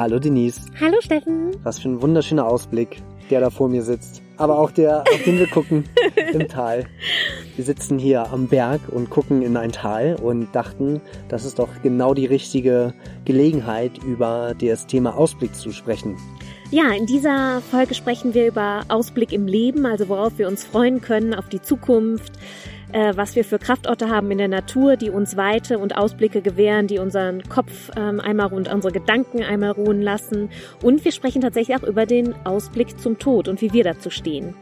Hallo Denise. Hallo Steffen. Was für ein wunderschöner Ausblick, der da vor mir sitzt. Aber auch der, auf den wir gucken im Tal. Wir sitzen hier am Berg und gucken in ein Tal und dachten, das ist doch genau die richtige Gelegenheit, über das Thema Ausblick zu sprechen. Ja, in dieser Folge sprechen wir über Ausblick im Leben, also worauf wir uns freuen können auf die Zukunft, äh, was wir für Kraftorte haben in der Natur, die uns Weite und Ausblicke gewähren, die unseren Kopf ähm, einmal und unsere Gedanken einmal ruhen lassen. Und wir sprechen tatsächlich auch über den Ausblick zum Tod und wie wir dazu stehen.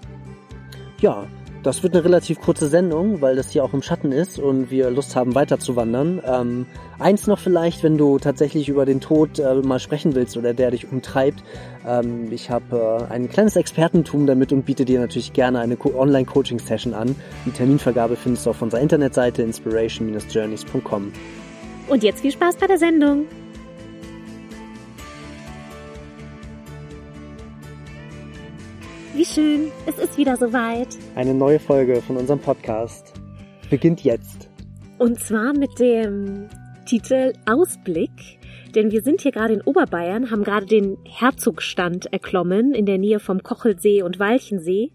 Ja, das wird eine relativ kurze Sendung, weil das hier auch im Schatten ist und wir Lust haben, weiter zu wandern. Ähm, eins noch vielleicht, wenn du tatsächlich über den Tod äh, mal sprechen willst oder der dich umtreibt. Ähm, ich habe äh, ein kleines Expertentum damit und biete dir natürlich gerne eine Online-Coaching-Session an. Die Terminvergabe findest du auf unserer Internetseite inspiration-journeys.com. Und jetzt viel Spaß bei der Sendung! Wie schön, es ist wieder soweit. Eine neue Folge von unserem Podcast beginnt jetzt. Und zwar mit dem Titel Ausblick. Denn wir sind hier gerade in Oberbayern, haben gerade den Herzogstand erklommen in der Nähe vom Kochelsee und Walchensee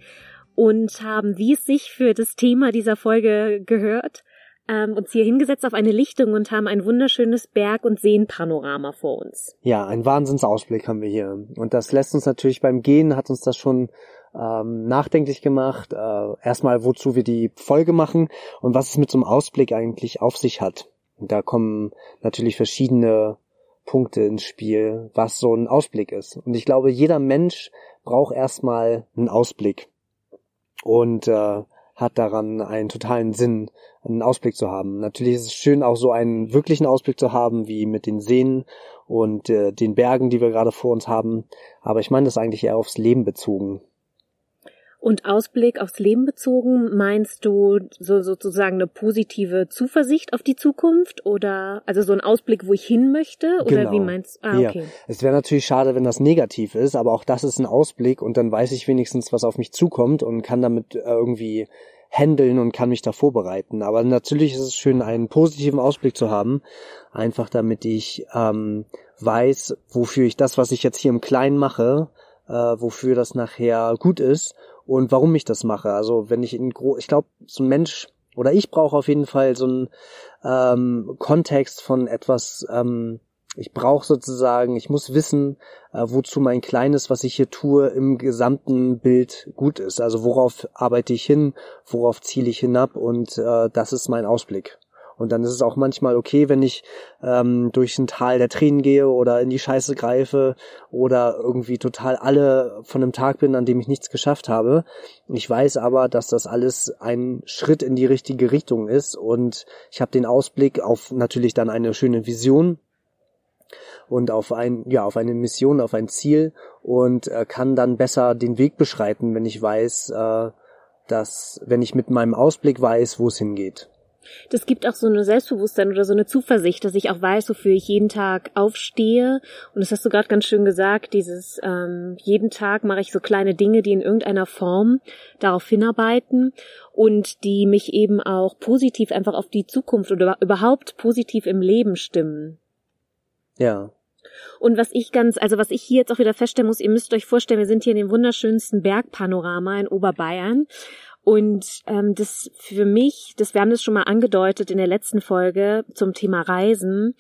und haben, wie es sich für das Thema dieser Folge gehört, ähm, uns hier hingesetzt auf eine Lichtung und haben ein wunderschönes Berg- und Seenpanorama vor uns. Ja, ein Wahnsinnsausblick haben wir hier. Und das lässt uns natürlich beim Gehen, hat uns das schon ähm, nachdenklich gemacht. Äh, erstmal, wozu wir die Folge machen und was es mit so einem Ausblick eigentlich auf sich hat. Und da kommen natürlich verschiedene Punkte ins Spiel, was so ein Ausblick ist. Und ich glaube, jeder Mensch braucht erstmal einen Ausblick und äh, hat daran einen totalen Sinn, einen Ausblick zu haben. Natürlich ist es schön, auch so einen wirklichen Ausblick zu haben, wie mit den Seen und äh, den Bergen, die wir gerade vor uns haben. Aber ich meine das eigentlich eher aufs Leben bezogen. Und Ausblick aufs Leben bezogen, meinst du so sozusagen eine positive Zuversicht auf die Zukunft oder also so ein Ausblick, wo ich hin möchte oder genau. wie meinst du? Ah, okay. Ja. Es wäre natürlich schade, wenn das negativ ist, aber auch das ist ein Ausblick und dann weiß ich wenigstens, was auf mich zukommt und kann damit irgendwie handeln und kann mich da vorbereiten. Aber natürlich ist es schön, einen positiven Ausblick zu haben, einfach damit ich ähm, weiß, wofür ich das, was ich jetzt hier im Kleinen mache, äh, wofür das nachher gut ist und warum ich das mache. Also wenn ich in gro ich glaube, so ein Mensch oder ich brauche auf jeden Fall so einen ähm, Kontext von etwas, ähm, ich brauche sozusagen, ich muss wissen, äh, wozu mein Kleines, was ich hier tue, im gesamten Bild gut ist. Also worauf arbeite ich hin, worauf ziele ich hinab und äh, das ist mein Ausblick. Und dann ist es auch manchmal okay, wenn ich ähm, durch ein Tal der Tränen gehe oder in die Scheiße greife oder irgendwie total alle von einem Tag bin, an dem ich nichts geschafft habe. Ich weiß aber, dass das alles ein Schritt in die richtige Richtung ist und ich habe den Ausblick auf natürlich dann eine schöne Vision und auf ein ja auf eine Mission, auf ein Ziel und äh, kann dann besser den Weg beschreiten, wenn ich weiß, äh, dass wenn ich mit meinem Ausblick weiß, wo es hingeht. Das gibt auch so eine Selbstbewusstsein oder so eine Zuversicht, dass ich auch weiß, wofür ich jeden Tag aufstehe. Und das hast du gerade ganz schön gesagt, dieses ähm, jeden Tag mache ich so kleine Dinge, die in irgendeiner Form darauf hinarbeiten und die mich eben auch positiv einfach auf die Zukunft oder überhaupt positiv im Leben stimmen. Ja. Und was ich ganz, also was ich hier jetzt auch wieder feststellen muss, ihr müsst euch vorstellen, wir sind hier in dem wunderschönsten Bergpanorama in Oberbayern und ähm, das für mich, das wir haben das schon mal angedeutet in der letzten Folge zum Thema Reisen,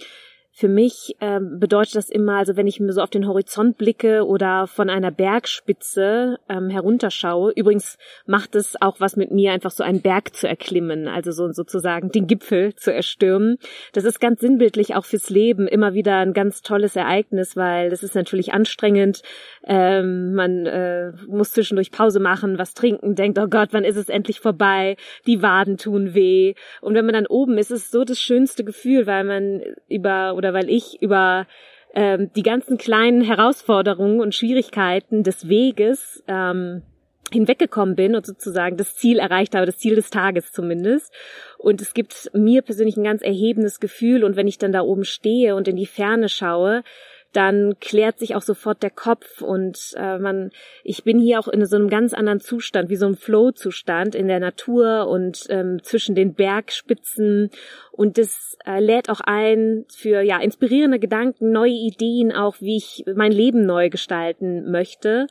für mich ähm, bedeutet das immer, also wenn ich mir so auf den Horizont blicke oder von einer Bergspitze ähm, herunterschaue, übrigens macht es auch was mit mir, einfach so einen Berg zu erklimmen, also so sozusagen den Gipfel zu erstürmen. Das ist ganz sinnbildlich auch fürs Leben immer wieder ein ganz tolles Ereignis, weil das ist natürlich anstrengend. Ähm, man äh, muss zwischendurch Pause machen, was trinken, denkt, oh Gott, wann ist es endlich vorbei? Die Waden tun weh. Und wenn man dann oben ist, ist es so das schönste Gefühl, weil man über oder weil ich über ähm, die ganzen kleinen Herausforderungen und Schwierigkeiten des Weges ähm, hinweggekommen bin und sozusagen das Ziel erreicht habe, das Ziel des Tages zumindest. Und es gibt mir persönlich ein ganz erhebendes Gefühl. Und wenn ich dann da oben stehe und in die Ferne schaue, dann klärt sich auch sofort der Kopf und äh, man, ich bin hier auch in so einem ganz anderen Zustand, wie so ein Flow-Zustand in der Natur und ähm, zwischen den Bergspitzen. Und das äh, lädt auch ein für ja inspirierende Gedanken, neue Ideen, auch wie ich mein Leben neu gestalten möchte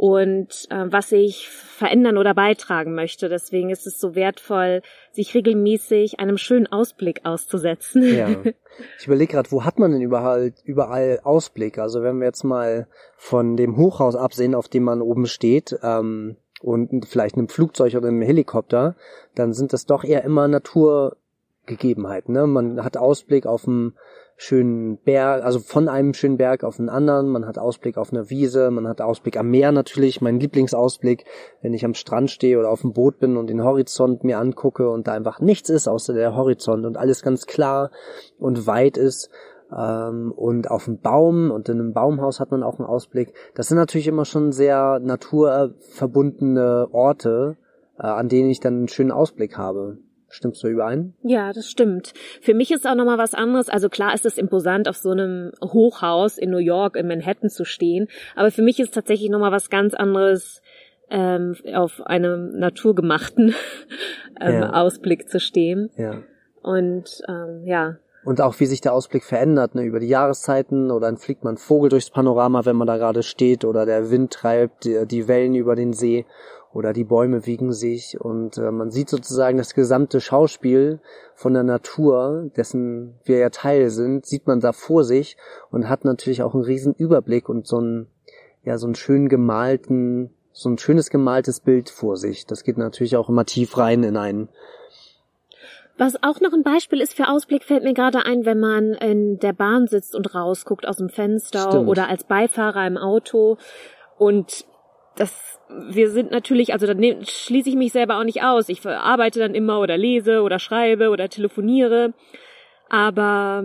und äh, was ich verändern oder beitragen möchte. Deswegen ist es so wertvoll, sich regelmäßig einem schönen Ausblick auszusetzen. Ja. Ich überlege gerade, wo hat man denn überall, überall Ausblick? Also wenn wir jetzt mal von dem Hochhaus absehen, auf dem man oben steht, ähm, und vielleicht einem Flugzeug oder einem Helikopter, dann sind das doch eher immer Naturgegebenheiten. Ne? Man hat Ausblick auf ein schönen Berg, also von einem schönen Berg auf einen anderen. Man hat Ausblick auf eine Wiese, man hat Ausblick am Meer natürlich, mein Lieblingsausblick, wenn ich am Strand stehe oder auf dem Boot bin und den Horizont mir angucke und da einfach nichts ist außer der Horizont und alles ganz klar und weit ist. Ähm, und auf dem Baum und in einem Baumhaus hat man auch einen Ausblick. Das sind natürlich immer schon sehr naturverbundene Orte, äh, an denen ich dann einen schönen Ausblick habe. Stimmst du überein? Ja, das stimmt. Für mich ist auch nochmal was anderes. Also klar ist es imposant, auf so einem Hochhaus in New York, in Manhattan zu stehen. Aber für mich ist tatsächlich nochmal was ganz anderes, ähm, auf einem naturgemachten ähm, ja. Ausblick zu stehen. Ja. Und ähm, ja. Und auch wie sich der Ausblick verändert, ne, über die Jahreszeiten oder dann fliegt man Vogel durchs Panorama, wenn man da gerade steht oder der Wind treibt die, die Wellen über den See oder die Bäume wiegen sich und äh, man sieht sozusagen das gesamte Schauspiel von der Natur, dessen wir ja Teil sind, sieht man da vor sich und hat natürlich auch einen riesen Überblick und so einen, ja, so einen schön gemalten, so ein schönes gemaltes Bild vor sich. Das geht natürlich auch immer tief rein in einen. Was auch noch ein Beispiel ist für Ausblick, fällt mir gerade ein, wenn man in der Bahn sitzt und rausguckt aus dem Fenster Stimmt. oder als Beifahrer im Auto und das wir sind natürlich, also da schließe ich mich selber auch nicht aus. Ich arbeite dann immer oder lese oder schreibe oder telefoniere. Aber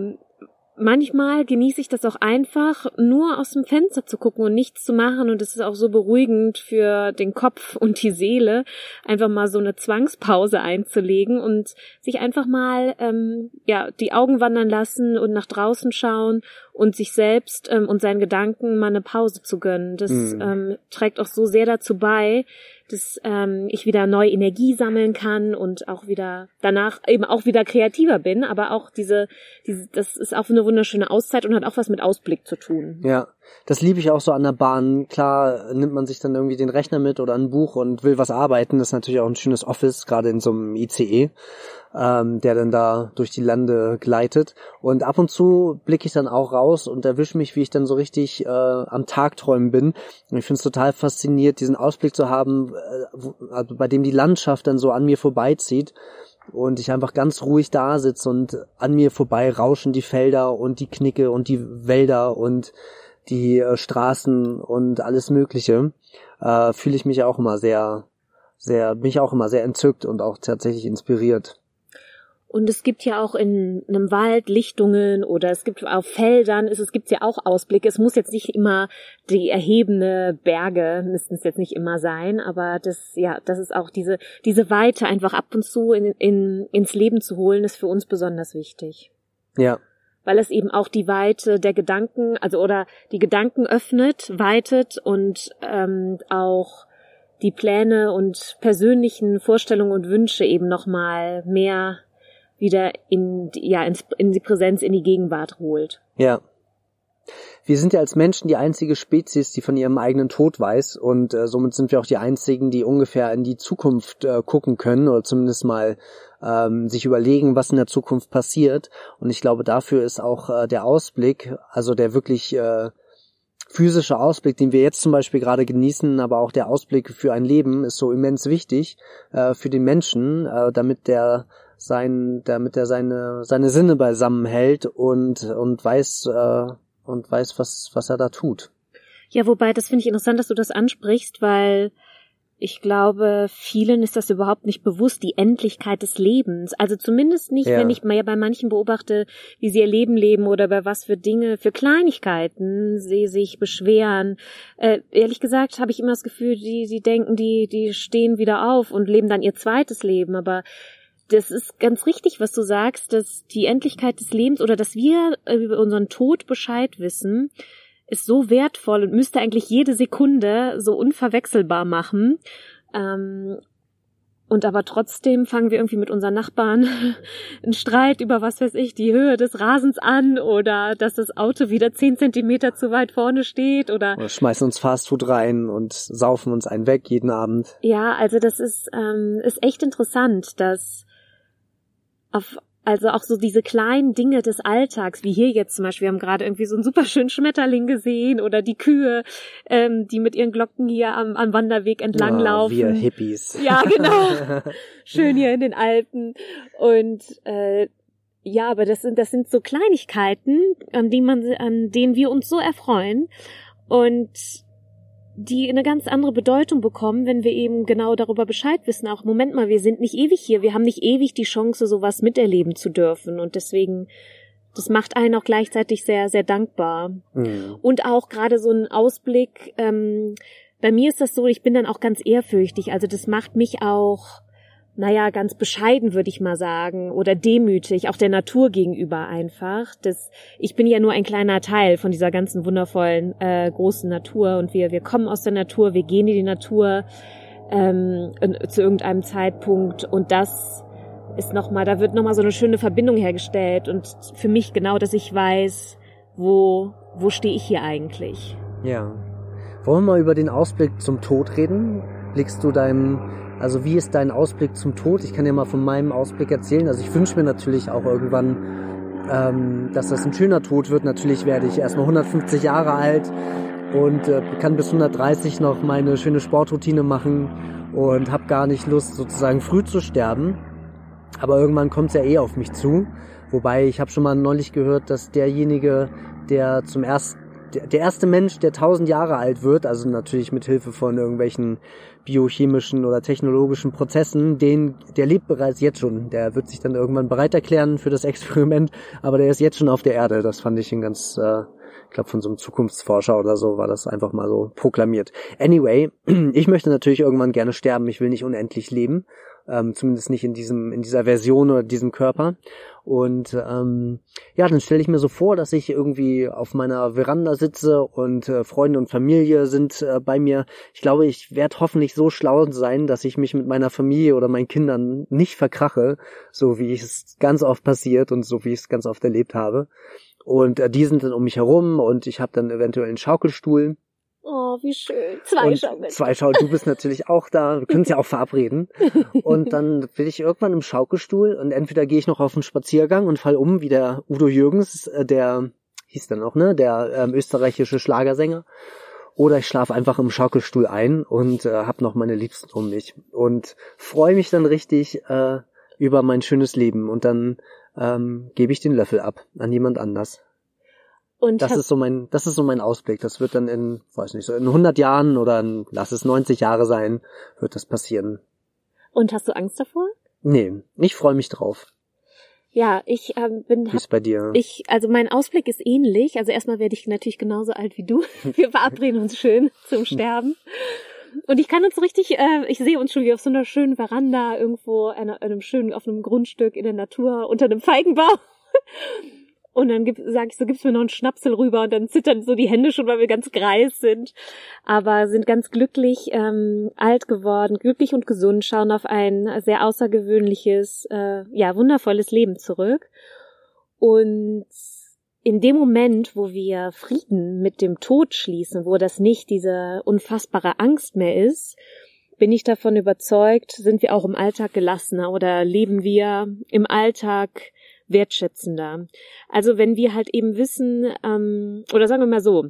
manchmal genieße ich das auch einfach, nur aus dem Fenster zu gucken und nichts zu machen. Und es ist auch so beruhigend für den Kopf und die Seele, einfach mal so eine Zwangspause einzulegen und sich einfach mal ähm, ja die Augen wandern lassen und nach draußen schauen und sich selbst ähm, und seinen Gedanken mal eine Pause zu gönnen. Das mhm. ähm, trägt auch so sehr dazu bei, dass ähm, ich wieder neue Energie sammeln kann und auch wieder danach eben auch wieder kreativer bin, aber auch diese, diese das ist auch eine wunderschöne Auszeit und hat auch was mit Ausblick zu tun. Ja, das liebe ich auch so an der Bahn. Klar nimmt man sich dann irgendwie den Rechner mit oder ein Buch und will was arbeiten. Das ist natürlich auch ein schönes Office, gerade in so einem ICE ähm, der dann da durch die Lande gleitet. Und ab und zu blicke ich dann auch raus und erwische mich, wie ich dann so richtig äh, am Tagträumen bin. Und ich finde es total fasziniert, diesen Ausblick zu haben, äh, wo, also bei dem die Landschaft dann so an mir vorbeizieht und ich einfach ganz ruhig da sitze und an mir vorbei rauschen die Felder und die Knicke und die Wälder und die äh, Straßen und alles Mögliche, äh, fühle ich mich auch immer sehr, sehr, mich auch immer sehr entzückt und auch tatsächlich inspiriert. Und es gibt ja auch in einem Wald Lichtungen oder es gibt auf Feldern, es, es gibt ja auch Ausblicke. Es muss jetzt nicht immer die erhebene Berge, müssten es jetzt nicht immer sein, aber das, ja, das ist auch diese, diese Weite einfach ab und zu in, in, ins Leben zu holen, ist für uns besonders wichtig. Ja. Weil es eben auch die Weite der Gedanken, also oder die Gedanken öffnet, weitet und ähm, auch die Pläne und persönlichen Vorstellungen und Wünsche eben nochmal mehr wieder in, ja, in die Präsenz, in die Gegenwart holt. Ja. Wir sind ja als Menschen die einzige Spezies, die von ihrem eigenen Tod weiß und äh, somit sind wir auch die einzigen, die ungefähr in die Zukunft äh, gucken können oder zumindest mal ähm, sich überlegen, was in der Zukunft passiert. Und ich glaube, dafür ist auch äh, der Ausblick, also der wirklich äh, physische Ausblick, den wir jetzt zum Beispiel gerade genießen, aber auch der Ausblick für ein Leben ist so immens wichtig äh, für den Menschen, äh, damit der sein, damit er seine, seine Sinne beisammen hält und, und weiß, äh, und weiß, was, was er da tut. Ja, wobei, das finde ich interessant, dass du das ansprichst, weil ich glaube, vielen ist das überhaupt nicht bewusst, die Endlichkeit des Lebens. Also zumindest nicht, ja. wenn ich mal bei manchen beobachte, wie sie ihr Leben leben oder bei was für Dinge, für Kleinigkeiten sie sich beschweren. Äh, ehrlich gesagt habe ich immer das Gefühl, die, sie denken, die, die stehen wieder auf und leben dann ihr zweites Leben. Aber das ist ganz richtig, was du sagst, dass die Endlichkeit des Lebens oder dass wir über unseren Tod Bescheid wissen, ist so wertvoll und müsste eigentlich jede Sekunde so unverwechselbar machen. Ähm, und aber trotzdem fangen wir irgendwie mit unseren Nachbarn einen Streit über was weiß ich, die Höhe des Rasens an oder dass das Auto wieder zehn Zentimeter zu weit vorne steht oder, oder schmeißen uns Fastfood rein und saufen uns einen weg jeden Abend. Ja, also das ist, ähm, ist echt interessant, dass auf also auch so diese kleinen Dinge des Alltags, wie hier jetzt zum Beispiel, wir haben gerade irgendwie so einen super schönen Schmetterling gesehen oder die Kühe, ähm, die mit ihren Glocken hier am, am Wanderweg entlanglaufen. Ja, wir Hippies. Ja, genau. Schön hier in den Alpen. Und äh, ja, aber das sind, das sind so Kleinigkeiten, an denen man, an denen wir uns so erfreuen. Und die eine ganz andere Bedeutung bekommen, wenn wir eben genau darüber Bescheid wissen. Auch Moment mal, wir sind nicht ewig hier, wir haben nicht ewig die Chance, sowas miterleben zu dürfen. Und deswegen, das macht einen auch gleichzeitig sehr, sehr dankbar. Mhm. Und auch gerade so ein Ausblick. Ähm, bei mir ist das so, ich bin dann auch ganz ehrfürchtig. Also das macht mich auch naja, ganz bescheiden, würde ich mal sagen, oder demütig, auch der Natur gegenüber einfach. Das, ich bin ja nur ein kleiner Teil von dieser ganzen wundervollen äh, großen Natur und wir, wir kommen aus der Natur, wir gehen in die Natur ähm, zu irgendeinem Zeitpunkt und das ist nochmal, da wird nochmal so eine schöne Verbindung hergestellt und für mich genau, dass ich weiß, wo, wo stehe ich hier eigentlich. Ja. Wollen wir mal über den Ausblick zum Tod reden? Blickst du deinem also wie ist dein Ausblick zum Tod? Ich kann ja mal von meinem Ausblick erzählen. Also ich wünsche mir natürlich auch irgendwann, ähm, dass das ein schöner Tod wird. Natürlich werde ich erstmal 150 Jahre alt und äh, kann bis 130 noch meine schöne Sportroutine machen und habe gar nicht Lust, sozusagen früh zu sterben. Aber irgendwann kommt es ja eh auf mich zu. Wobei ich habe schon mal neulich gehört, dass derjenige, der zum ersten der erste Mensch, der tausend Jahre alt wird, also natürlich mit Hilfe von irgendwelchen biochemischen oder technologischen Prozessen, den, der lebt bereits jetzt schon. Der wird sich dann irgendwann bereit erklären für das Experiment, aber der ist jetzt schon auf der Erde. Das fand ich ein ganz, äh, ich glaube von so einem Zukunftsforscher oder so war das einfach mal so proklamiert. Anyway, ich möchte natürlich irgendwann gerne sterben. Ich will nicht unendlich leben ähm, zumindest nicht in diesem in dieser Version oder diesem Körper. Und ähm, ja, dann stelle ich mir so vor, dass ich irgendwie auf meiner Veranda sitze und äh, Freunde und Familie sind äh, bei mir. Ich glaube, ich werde hoffentlich so schlau sein, dass ich mich mit meiner Familie oder meinen Kindern nicht verkrache, so wie es ganz oft passiert und so wie ich es ganz oft erlebt habe. Und äh, die sind dann um mich herum und ich habe dann eventuell einen Schaukelstuhl Oh, wie schön. Zwei Schaukeln. Zwei Schaukeln. Du bist natürlich auch da. Wir können uns ja auch verabreden. Und dann bin ich irgendwann im Schaukelstuhl und entweder gehe ich noch auf einen Spaziergang und fall um, wie der Udo Jürgens, äh, der hieß dann noch, ne, der ähm, österreichische Schlagersänger. Oder ich schlafe einfach im Schaukelstuhl ein und äh, hab noch meine Liebsten um mich und freue mich dann richtig äh, über mein schönes Leben und dann ähm, gebe ich den Löffel ab an jemand anders. Und das ist so mein, das ist so mein Ausblick. Das wird dann in, weiß nicht, so in 100 Jahren oder in, lass es 90 Jahre sein, wird das passieren. Und hast du Angst davor? Nee, ich freue mich drauf. Ja, ich ähm, bin. Wie ist bei dir? Ich, also mein Ausblick ist ähnlich. Also erstmal werde ich natürlich genauso alt wie du. Wir verabreden uns schön zum Sterben. Und ich kann uns richtig, äh, ich sehe uns schon wie auf so einer schönen Veranda irgendwo, einer, einem schönen, auf einem Grundstück in der Natur unter einem Feigenbaum. Und dann gibt, sag ich so, gibt's mir noch einen Schnapsel rüber und dann zittern so die Hände schon, weil wir ganz greis sind. Aber sind ganz glücklich ähm, alt geworden, glücklich und gesund, schauen auf ein sehr außergewöhnliches, äh, ja, wundervolles Leben zurück. Und in dem Moment, wo wir Frieden mit dem Tod schließen, wo das nicht diese unfassbare Angst mehr ist, bin ich davon überzeugt, sind wir auch im Alltag gelassener oder leben wir im Alltag wertschätzender. Also wenn wir halt eben wissen, ähm, oder sagen wir mal so,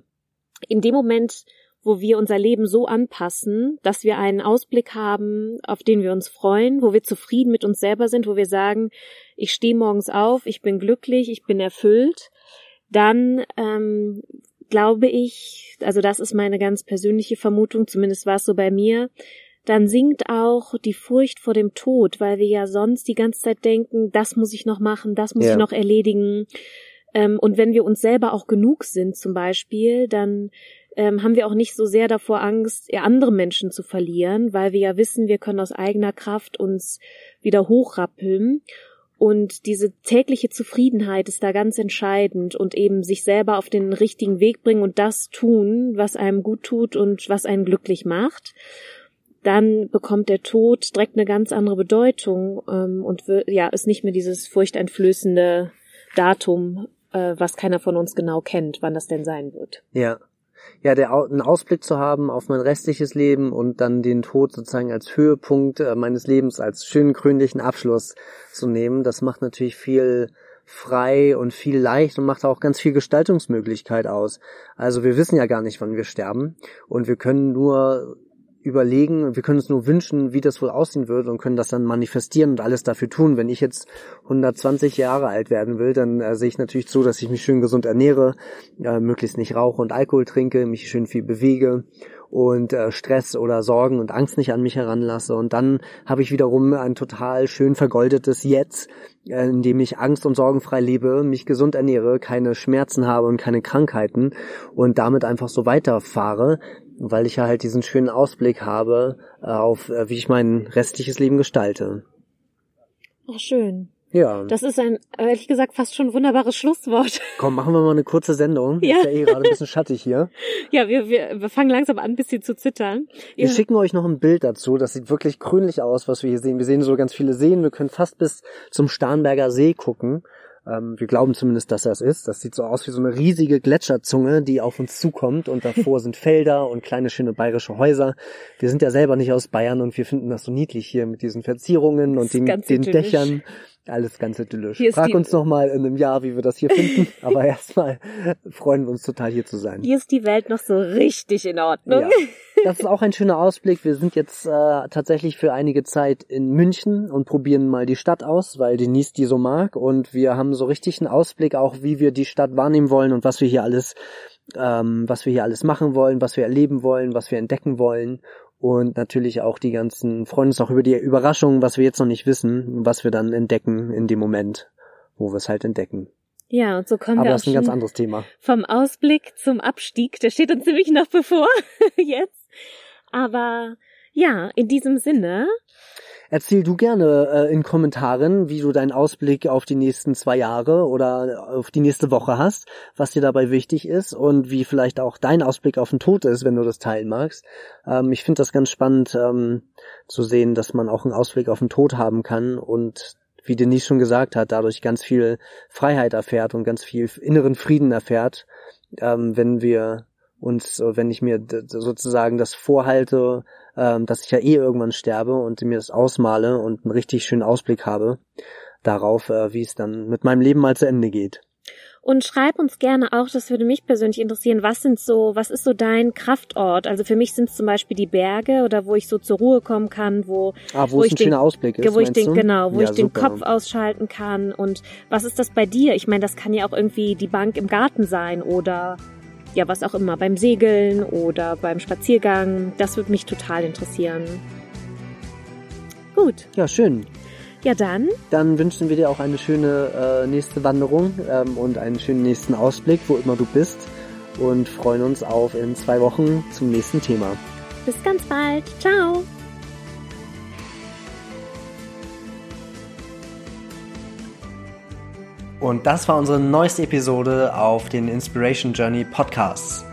in dem Moment, wo wir unser Leben so anpassen, dass wir einen Ausblick haben, auf den wir uns freuen, wo wir zufrieden mit uns selber sind, wo wir sagen, ich stehe morgens auf, ich bin glücklich, ich bin erfüllt, dann ähm, glaube ich, also das ist meine ganz persönliche Vermutung, zumindest war es so bei mir, dann sinkt auch die Furcht vor dem Tod, weil wir ja sonst die ganze Zeit denken, das muss ich noch machen, das muss Ja. ich noch erledigen. Ähm, und wenn wir uns selber auch genug sind zum Beispiel, dann ähm, haben wir auch nicht so sehr davor Angst, eher andere Menschen zu verlieren, weil wir ja wissen, wir können aus eigener Kraft uns wieder hochrappeln. Und diese tägliche Zufriedenheit ist da ganz entscheidend und eben sich selber auf den richtigen Weg bringen und das tun, was einem gut tut und was einen glücklich macht. Dann bekommt der Tod direkt eine ganz andere Bedeutung ähm, und ja, ist nicht mehr dieses furchteinflößende Datum, äh, was keiner von uns genau kennt, wann das denn sein wird. Ja. Ja, der, einen Ausblick zu haben auf mein restliches Leben und dann den Tod sozusagen als Höhepunkt äh, meines Lebens, als schönen krönlichen Abschluss zu nehmen, das macht natürlich viel frei und viel leicht und macht auch ganz viel Gestaltungsmöglichkeit aus. Also wir wissen ja gar nicht, wann wir sterben und wir können nur überlegen, wir können uns nur wünschen, wie das wohl aussehen wird und können das dann manifestieren und alles dafür tun. Wenn ich jetzt 120 Jahre alt werden will, dann äh, sehe ich natürlich zu, dass ich mich schön gesund ernähre, äh, möglichst nicht rauche und Alkohol trinke, mich schön viel bewege und äh, Stress oder Sorgen und Angst nicht an mich heranlasse. Und dann habe ich wiederum ein total schön vergoldetes Jetzt, äh, in dem ich angst- und sorgenfrei lebe, mich gesund ernähre, keine Schmerzen habe und keine Krankheiten und damit einfach so weiterfahre, weil ich ja halt diesen schönen Ausblick habe äh, auf, äh, wie ich mein restliches Leben gestalte. Ach, schön. Ja, Das ist ein, ehrlich gesagt, fast schon wunderbares Schlusswort. komm, machen wir mal eine kurze Sendung. Ja. Ist ja eh gerade ein bisschen schattig hier. Ja, wir, wir, wir fangen langsam an, ein bisschen zu zittern. Wir Ja. schicken euch noch ein Bild dazu. Das sieht wirklich grünlich aus, was wir hier sehen. Wir sehen so ganz viele Seen. Wir können fast bis zum Starnberger See gucken. Ähm, wir glauben zumindest, dass das ist. Das sieht so aus wie so eine riesige Gletscherzunge, die auf uns zukommt. Und davor sind Felder und kleine schöne bayerische Häuser. Wir sind ja selber nicht aus Bayern und wir finden das so niedlich hier mit diesen Verzierungen und den, den. Dächern. Alles ganz idyllisch. Hier Frag uns noch mal in einem Jahr, wie wir das hier finden. Aber erstmal freuen wir uns total hier zu sein. Hier ist die Welt noch so richtig in Ordnung. Ja. Das ist auch ein schöner Ausblick. Wir sind jetzt äh, tatsächlich für einige Zeit in München und probieren mal die Stadt aus, weil Denise die so mag. Und wir haben so richtig einen Ausblick auch, wie wir die Stadt wahrnehmen wollen und was wir hier alles, ähm, was wir hier alles machen wollen, was wir erleben wollen, was wir entdecken wollen. Und natürlich auch die ganzen, freuen uns auch über die Überraschungen, was wir jetzt noch nicht wissen, was wir dann entdecken in dem Moment, wo wir es halt entdecken. Ja, und so kommen Aber wir das ist ein ganz anderes Thema. vom Ausblick zum Abstieg. Der steht uns nämlich noch bevor jetzt. Aber ja, in diesem Sinne, Erzähl du gerne äh, in Kommentaren, wie du deinen Ausblick auf die nächsten zwei Jahre oder auf die nächste Woche hast, was dir dabei wichtig ist und wie vielleicht auch dein Ausblick auf den Tod ist, wenn du das teilen magst. Ähm, ich finde das ganz spannend ähm, zu sehen, dass man auch einen Ausblick auf den Tod haben kann und wie Denise schon gesagt hat, dadurch ganz viel Freiheit erfährt und ganz viel inneren Frieden erfährt, ähm, wenn wir uns, äh, wenn ich mir sozusagen das vorhalte, ähm, dass ich ja eh irgendwann sterbe und mir das ausmale und einen richtig schönen Ausblick habe darauf, äh, wie es dann mit meinem Leben mal zu Ende geht. Und schreib uns gerne auch, das würde mich persönlich interessieren, was sind so, was ist so dein Kraftort? Also für mich sind es zum Beispiel die Berge oder wo ich so zur Ruhe kommen kann, wo, Ah, wo, Wo es ich ein den- schöner Ausblick ist. wo ich den, du? genau, wo ja, ich den super. Kopf ausschalten kann. Und was ist das bei dir? Ich meine, das kann ja auch irgendwie die Bank im Garten sein oder ja, was auch immer, beim Segeln oder beim Spaziergang. Das würde mich total interessieren. Gut, Ja, schön. ja dann, Dann wünschen wir dir auch eine schöne äh, nächste Wanderung ähm, und einen schönen nächsten Ausblick, wo immer du bist. Und freuen uns auf in zwei Wochen zum nächsten Thema. bis ganz bald. Ciao. Und das war unsere neueste Episode auf den Inspiration Journey Podcasts.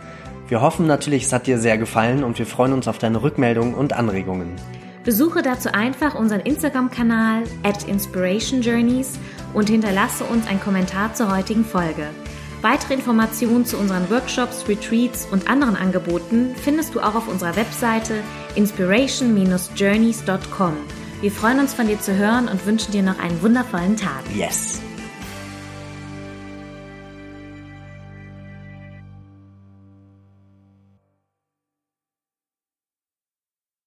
Wir hoffen natürlich, es hat dir sehr gefallen und wir freuen uns auf deine Rückmeldungen und Anregungen. Besuche dazu einfach unseren Instagram-Kanal at Inspiration Journeys und hinterlasse uns einen Kommentar zur heutigen Folge. Weitere Informationen zu unseren Workshops, Retreats und anderen Angeboten findest du auch auf unserer Webseite inspiration-journeys.com. Wir freuen uns von dir zu hören und wünschen dir noch einen wundervollen Tag. Yes!